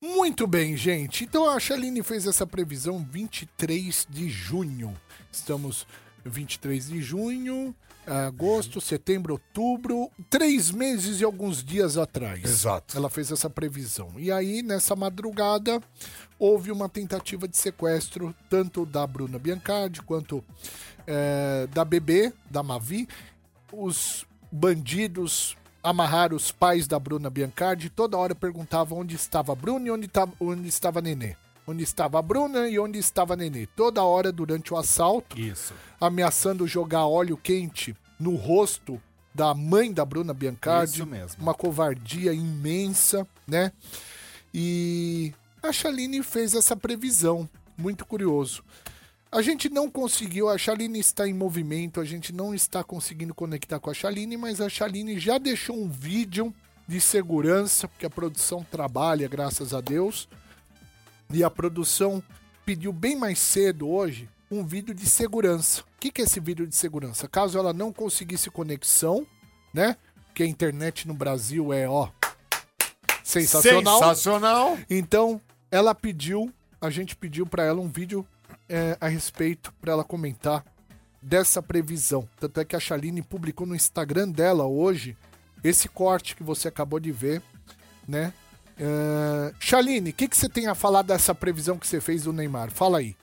Muito bem, gente. Então a Chaline fez essa previsão 23 de junho. Estamos 23 de junho, agosto, setembro, outubro, três meses e alguns dias atrás. Exato. Ela fez essa previsão. E aí, nessa madrugada, houve uma tentativa de sequestro, tanto da Bruna Biancardi quanto eh, da bebê, da Mavi. Os bandidos amarraram os pais da Bruna Biancardi. Toda hora perguntavam onde estava a Bruna e onde, tava, onde estava a Nenê. Onde estava a Bruna e onde estava a Nenê. Toda hora durante o assalto Isso. ameaçando jogar óleo quente no rosto da mãe da Bruna Biancardi. Isso mesmo. Uma covardia imensa, né? E a Chaline fez essa previsão. Muito curioso. A gente não conseguiu, a Chaline está em movimento, a gente não está conseguindo conectar com a Chaline, mas a Chaline já deixou um vídeo de segurança, porque a produção trabalha, graças a Deus. E a produção pediu bem mais cedo hoje um vídeo de segurança. O que, que é esse vídeo de segurança? Caso ela não conseguisse conexão, né? Porque a internet no Brasil é, ó, sensacional. Sensacional. Então, ela pediu, a gente pediu pra ela um vídeo é, a respeito pra ela comentar dessa previsão. Tanto é que a Chaline publicou no Instagram dela hoje esse corte que você acabou de ver, né? É... Chaline, o que, que você tem a falar dessa previsão que você fez do Neymar? Fala aí.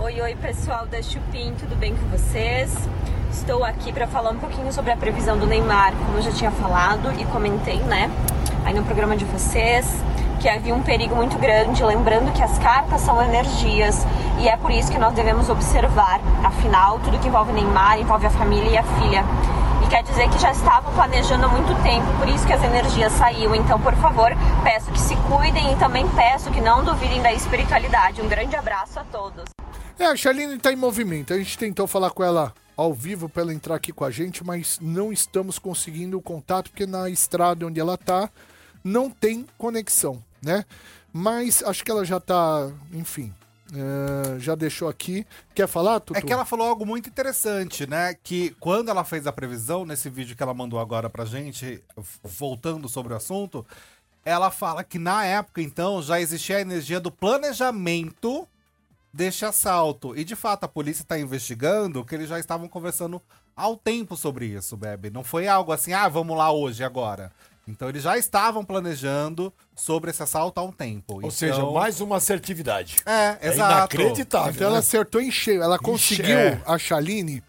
Oi, oi pessoal da Chupim, tudo bem com vocês? Estou aqui para falar um pouquinho sobre a previsão do Neymar, como eu já tinha falado e comentei, né, aí no programa de vocês, que havia um perigo muito grande, lembrando que as cartas são energias e é por isso que nós devemos observar. Afinal, tudo que envolve Neymar envolve a família e a filha. E quer dizer que já estavam planejando há muito tempo, por isso que as energias saíram. Então, por favor, peço que se cuidem e também peço que não duvidem da espiritualidade. Um grande abraço a todos. É, a Chaline tá em movimento. A gente tentou falar com ela ao vivo pra ela entrar aqui com a gente, mas não estamos conseguindo o contato, porque na estrada onde ela tá não tem conexão, né? Mas acho que ela já tá, enfim, é, já deixou aqui. Quer falar, Tutu? É que ela falou algo muito interessante, né? Que quando ela fez a previsão, nesse vídeo que ela mandou agora pra gente, voltando sobre o assunto, ela fala que na época, então, já existia a energia do planejamento deste assalto. E de fato, a polícia está investigando que eles já estavam conversando ao tempo sobre isso, Bebe. Não foi algo assim, ah, vamos lá hoje, agora. Então eles já estavam planejando sobre esse assalto há um tempo. Ou Então- seja, mais uma assertividade. É, É exato. inacreditável. Então ela né? acertou em cheio. Ela conseguiu, é. a Chaline,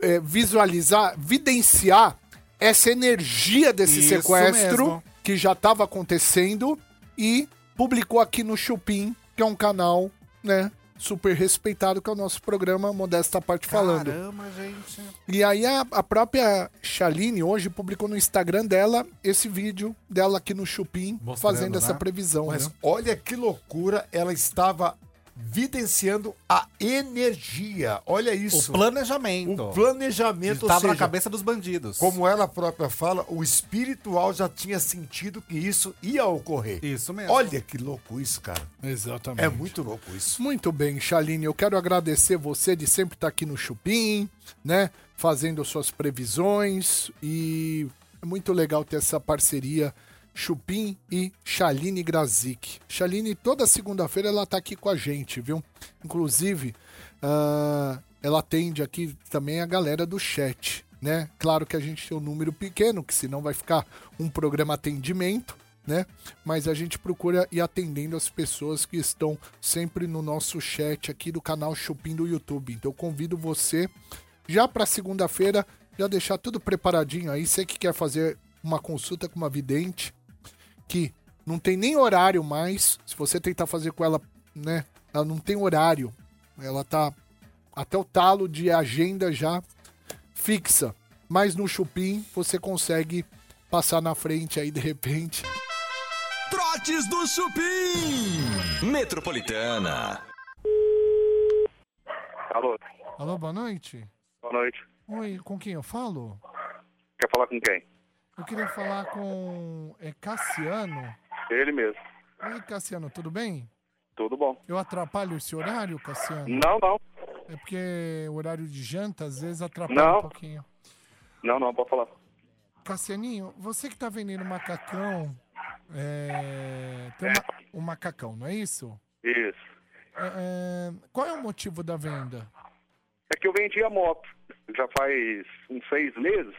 é, visualizar, videnciar essa energia desse Isso sequestro mesmo. que já estava acontecendo e publicou aqui no Chupim, que é um canal, né, super respeitado, que é o nosso programa Modesta Parte Falando. Caramba, gente. E aí a, a própria Chaline hoje publicou no Instagram dela esse vídeo dela aqui no Chupim, Mostrando, fazendo essa né? previsão, Mas né? olha que loucura, ela estava videnciando a energia. Olha isso. O planejamento. O planejamento, Estava na cabeça dos bandidos. como ela própria fala, o espiritual já tinha sentido que isso ia ocorrer. Isso mesmo. Olha que louco isso, cara. Exatamente. É muito louco isso. Muito bem, Chaline, eu quero agradecer você de sempre estar aqui no Chupim, né? Fazendo suas previsões e é muito legal ter essa parceria Chupim e Chaline Grazik. Chaline, toda segunda-feira ela tá aqui com a gente, viu? Inclusive, ah, ela atende aqui também a galera do chat, né? Claro que a gente tem um número pequeno, que senão vai ficar um programa atendimento, né? Mas a gente procura ir atendendo as pessoas que estão sempre no nosso chat aqui do canal Chupim do YouTube. Então convido você já para segunda-feira já deixar tudo preparadinho aí. Você que quer fazer uma consulta com uma vidente que não tem nem horário mais. Se você tentar fazer com ela, né? Ela não tem horário. Ela tá até o talo de agenda já fixa. Mas no Chupim você consegue passar na frente aí de repente. Trotes do Chupim. Metropolitana. Alô, Alô, boa noite. boa noite. Oi, com quem eu falo? Quer falar com quem? Eu queria falar com é, Cassiano. Ele mesmo. Oi, Cassiano, tudo bem? Tudo bom. Eu atrapalho esse horário, Cassiano? Não, não. É porque o horário de janta às vezes atrapalha Não. um pouquinho. Não, não, pode falar. Cassianinho, você que tá vendendo macacão, é, tem um macacão, não é isso? Isso. É, é, qual é o motivo da venda? É que eu vendi a moto. Já faz uns seis meses.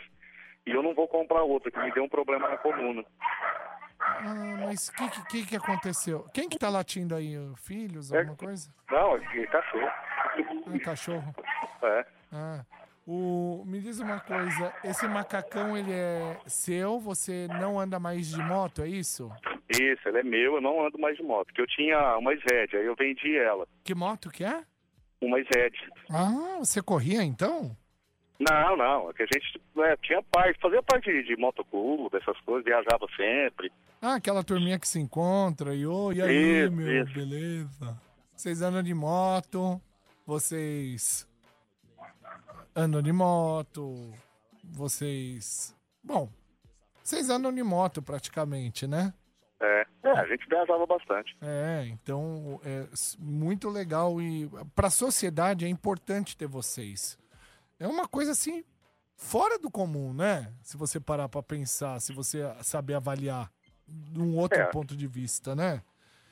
E eu não vou comprar outra, que me deu um problema na coluna. Ah, mas o que, que, que aconteceu? Quem que tá latindo aí? Filhos, alguma coisa? Não, é cachorro. Um cachorro. É. Ah, o, me diz uma coisa, esse macacão ele é seu, você não anda mais de moto, é isso? Isso, ele é meu, eu não ando mais de moto. Porque eu tinha uma Zed, aí eu vendi ela. Que moto que é? Uma Zed. Ah, você corria então? Não, não, é que a gente é, tinha parte, fazia parte de, de motoclube, essas coisas, viajava sempre. Ah, aquela turminha que se encontra e oi, e aí, Isso, meu, isso. beleza? Vocês andam de moto, vocês andam de moto, vocês. Bom, vocês andam de moto praticamente, né? É, é, a gente viajava bastante. É, então é muito legal e para a sociedade é importante ter vocês. É uma coisa assim fora do comum, né? Se você parar para pensar, se você saber avaliar de um outro É. ponto de vista, né?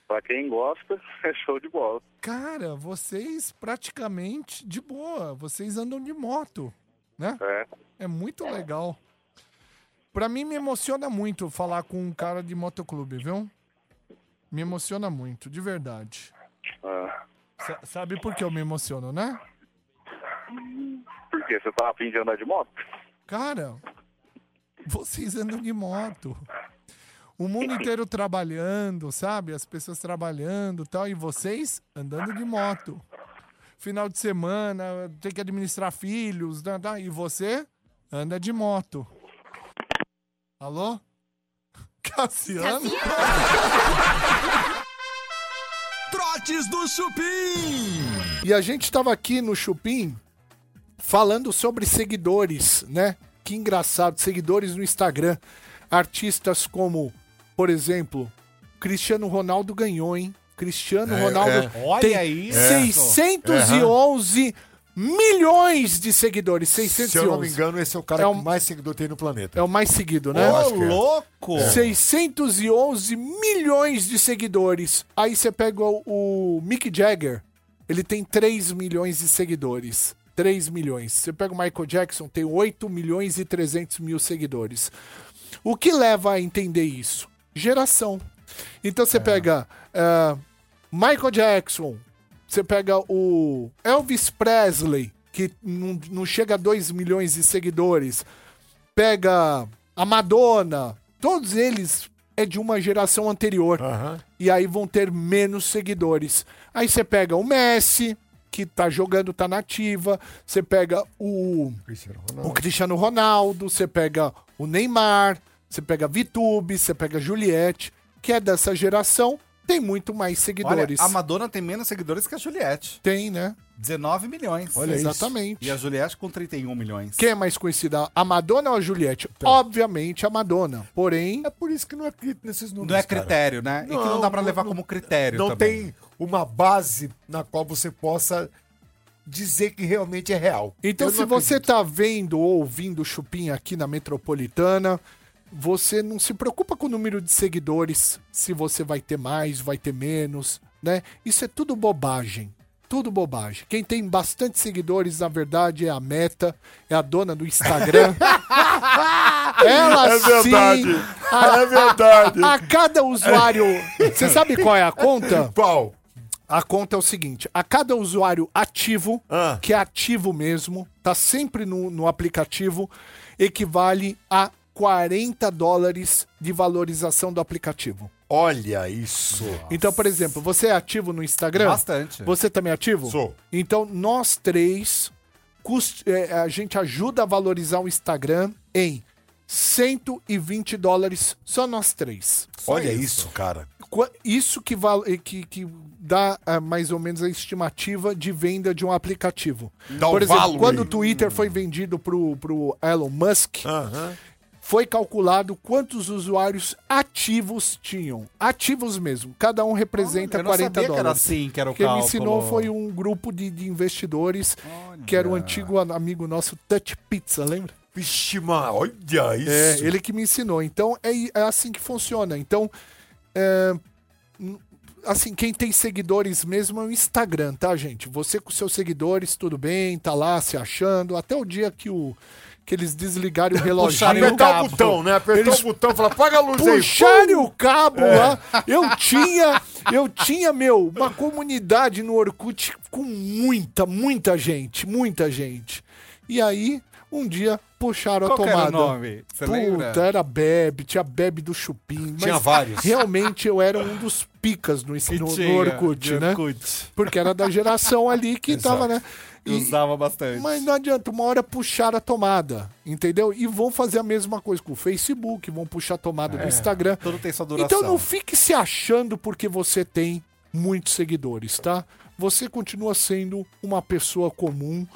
Pra quem gosta, é show de bola. Cara, vocês praticamente de boa, vocês andam de moto, né? É. É muito legal. Pra mim me emociona muito falar com um cara de motoclube, viu? Me emociona muito, de verdade. Ah, Sa- sabe por que eu me emociono, né? Por quê? Você tava afim de andar de moto? Cara, vocês andam de moto. O mundo inteiro trabalhando, sabe? As pessoas trabalhando e tal, e vocês andando de moto. Final de semana, tem que administrar filhos, tá, tá, e você anda de moto. Alô? Cassiano? Trotes do Chupim. E a gente estava aqui no Chupim falando sobre seguidores, né? Que engraçado, seguidores no Instagram. Artistas como, por exemplo, Cristiano Ronaldo ganhou, hein? Cristiano É, Ronaldo é. Olha tem isso. 611 milhões de seguidores. 611. Se eu não me engano, esse é o cara É que o- mais seguidor tem no planeta. É o mais seguido, né? Ô, Acho que é. louco! 611 milhões de seguidores. Aí você pega o, o Mick Jagger, ele tem 3 milhões de seguidores. 3 milhões. Você pega o Michael Jackson, tem 8 milhões e 300 mil seguidores. O que leva a entender isso? Geração. Então você pega ah, Michael Jackson, você pega o Elvis Presley, que não, não chega a 2 milhões de seguidores. Pega a Madonna, todos eles é de uma geração anterior. E aí vão ter menos seguidores. Aí você pega o Messi, que tá jogando, tá nativa. Você pega o o Cristiano Ronaldo, você pega o Neymar, você pega a Vitube, você pega Juliette, que é dessa geração, tem muito mais Olha, seguidores. a Madonna tem menos seguidores que a Juliette. Tem, né? 19 milhões. Olha isso. Exatamente. E a Juliette com 31 milhões. Quem é mais conhecida, a Madonna ou a Juliette? Obviamente a Madonna. Porém. É por isso que não acredito nesses números. Não é cara. critério, né? e que não dá pra levar como critério Não também. tem uma base na qual você possa dizer que realmente é real. Então, Eu se não você tá vendo ou ouvindo o Chupim aqui na Metropolitana, você não se preocupa com o número de seguidores, se você vai ter mais, vai ter menos, né? Isso é tudo bobagem. Tudo bobagem. Quem tem bastante seguidores, na verdade, é a Meta, é a dona do Instagram. Ela É verdade. sim. É verdade. A, a cada usuário. Você sabe qual é a conta? Qual? A conta é o seguinte: a cada usuário ativo, Ah. que é ativo mesmo, tá sempre no, no aplicativo, equivale a 40 dólares de valorização do aplicativo. Olha isso. Então, por exemplo, você é ativo no Instagram? Bastante. Você também é ativo? Sou. Então, nós três, cust- é, a gente ajuda a valorizar o Instagram em 120 dólares, só nós três. Olha isso, cara. Qua- Isso que, val- que, que dá ah, mais ou menos a estimativa de venda de um aplicativo. Dá Por o exemplo, value. quando o Twitter foi vendido pro, pro Elon Musk, Aham. Foi calculado quantos usuários ativos tinham. Ativos mesmo. Cada um representa não 40 sabia que era dólares. assim que era o Quem me cálculo. ensinou foi um grupo de, de investidores, que era o antigo amigo nosso Touch Pizza, lembra? Vixe, mano, olha isso. É, ele que me ensinou. Então, é, é assim que funciona. Então, é, assim, quem tem seguidores mesmo é o Instagram, tá, gente? Você com seus seguidores, tudo bem, tá lá se achando, até o dia que o que eles desligarem o reloginho. Apertar o botão, né? Apertou Eles o botão e falar, apaga a luz aí. puxarem o cabo É. lá. Eu tinha, eu tinha, meu, uma comunidade no Orkut com muita, muita gente, muita gente. E aí, um dia, puxaram Qual a que era o tomada. nome? Você Puta, lembra? era Bebe, tinha Bebe do Chupim. Tinha vários. Realmente eu era um dos picas no, no, no Orkut, né? Orkut. Porque era da geração ali que tava, né? Eu usava bastante. Mas não adianta, uma hora puxar a tomada, entendeu? E vão fazer a mesma coisa com o Facebook, vão puxar a tomada do Instagram. Tudo tem sua duração. Então não fique se achando porque você tem muitos seguidores, tá? Você continua sendo uma pessoa comum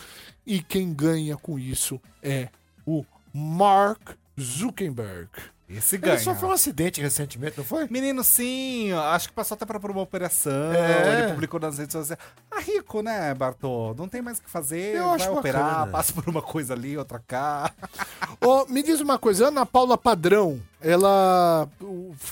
e quem ganha com isso é o Mark Zuckerberg. Esse Ele ganha. sofreu um acidente recentemente, não foi? Menino, sim, acho que passou até pra uma operação. É. Ele publicou nas redes sociais. Ah, rico, né, Bartô? Não tem mais o que fazer. Eu vai acho operar, bacana. passa por uma coisa ali, outra cá. Ô, me diz uma coisa, Ana Paula Padrão, ela,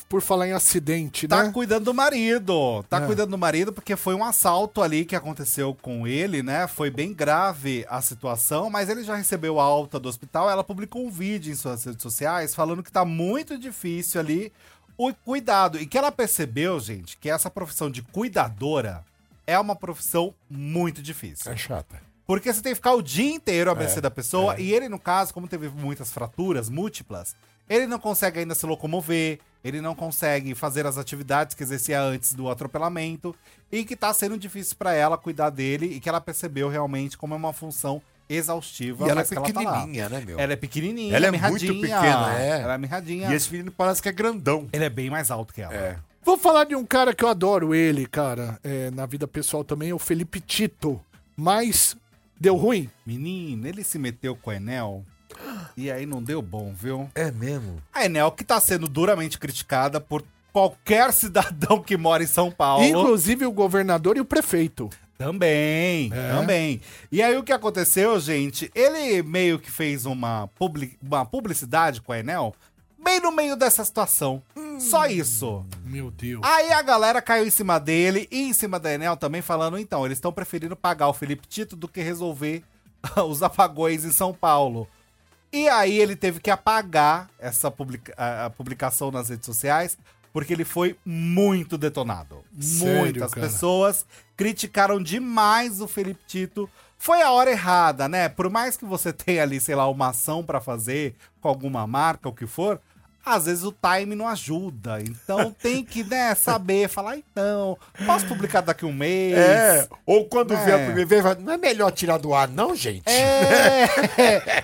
por falar em acidente, Tá né? cuidando do marido. Tá É. cuidando do marido porque foi um assalto ali que aconteceu com ele, né? Foi bem grave a situação, mas ele já recebeu alta do hospital. Ela publicou um vídeo em suas redes sociais falando que tá muito difícil ali o cuidado. E que ela percebeu, gente, que essa profissão de cuidadora é uma profissão muito difícil. É chata. Porque você tem que ficar o dia inteiro à mercê É, da pessoa. E ele, no caso, como teve muitas fraturas múltiplas, ele não consegue ainda se locomover, ele não consegue fazer as atividades que exercia antes do atropelamento. E que tá sendo difícil pra ela cuidar dele e que ela percebeu realmente como é uma função exaustiva. E ela é mas que tá lá. pequenininha, né, meu? Ela é pequenininha, Ela é mirradinha. muito pequena, é. Ela é mirradinha. E esse menino parece que é grandão. Ele é bem mais alto que ela. É. Vou falar de um cara que eu adoro ele, cara, é, na vida pessoal também, é o Felipe Tito. Mas deu ruim? Menino, ele se meteu com a Enel e aí não deu bom, viu? É mesmo? A Enel que tá sendo duramente criticada por qualquer cidadão que mora em São Paulo. Inclusive o governador e o prefeito. Também, É. também. E aí o que aconteceu, gente? Ele meio que fez uma, publi- uma publicidade com a Enel bem no meio dessa situação. Só isso. Meu Deus. Aí a galera caiu em cima dele e em cima da Enel também falando, então, eles estão preferindo pagar o Felipe Tito do que resolver os apagões em São Paulo. E aí ele teve que apagar essa publica- a- publicação nas redes sociais porque ele foi muito detonado. Sério, Muitas cara? pessoas criticaram demais o Felipe Tito. Foi a hora errada, né? Por mais que você tenha ali, sei lá, uma ação pra fazer com alguma marca, o que for, às vezes o time não ajuda. Então tem que, né, saber, falar, então, posso publicar daqui um mês? É. Ou quando É. vê a primeira vez, não é melhor tirar do ar, não, gente? É,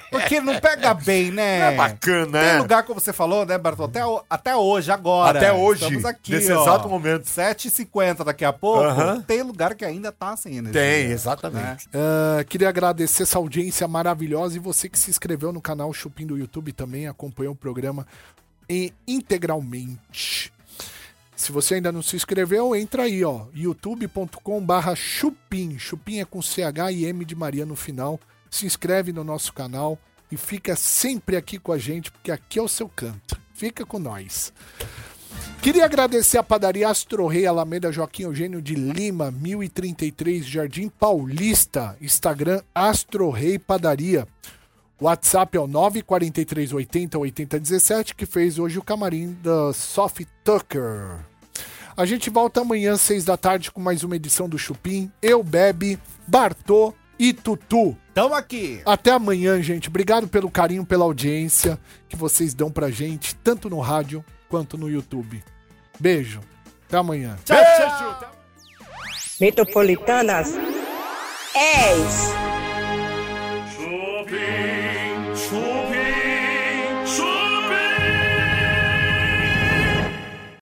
porque não pega bem, né? Não é bacana, Tem é? lugar, como você falou, né, Bartol? Até, até hoje, agora. Até hoje, Estamos aqui, nesse ó, exato momento. 7h50 daqui a pouco. Aham. Tem lugar que ainda tá sem energia. Tem, exatamente. Ah, queria agradecer essa audiência maravilhosa e você que se inscreveu no canal Chupim do YouTube também acompanhou o programa e- integralmente. Se você ainda não se inscreveu, entra aí, ó, youtube.com barra chupim. Chupim é com CH e M de Maria no final. Se inscreve no nosso canal e fica sempre aqui com a gente, porque aqui é o seu canto. Fica com nós. Queria agradecer a padaria Astro Rei Alameda Joaquim Eugênio de Lima, 1033 Jardim Paulista, Instagram Astro Rei Padaria. WhatsApp é o 94380 8017, que fez hoje o camarim da Soft Tucker. A gente volta amanhã, seis da tarde, com mais uma edição do Chupim. Eu, Bebe, Bartô e Tutu. Tamo aqui. Até amanhã, gente. Obrigado pelo carinho, pela audiência que vocês dão pra gente, tanto no rádio quanto no YouTube. Beijo. Até amanhã. Metropolitanas 10.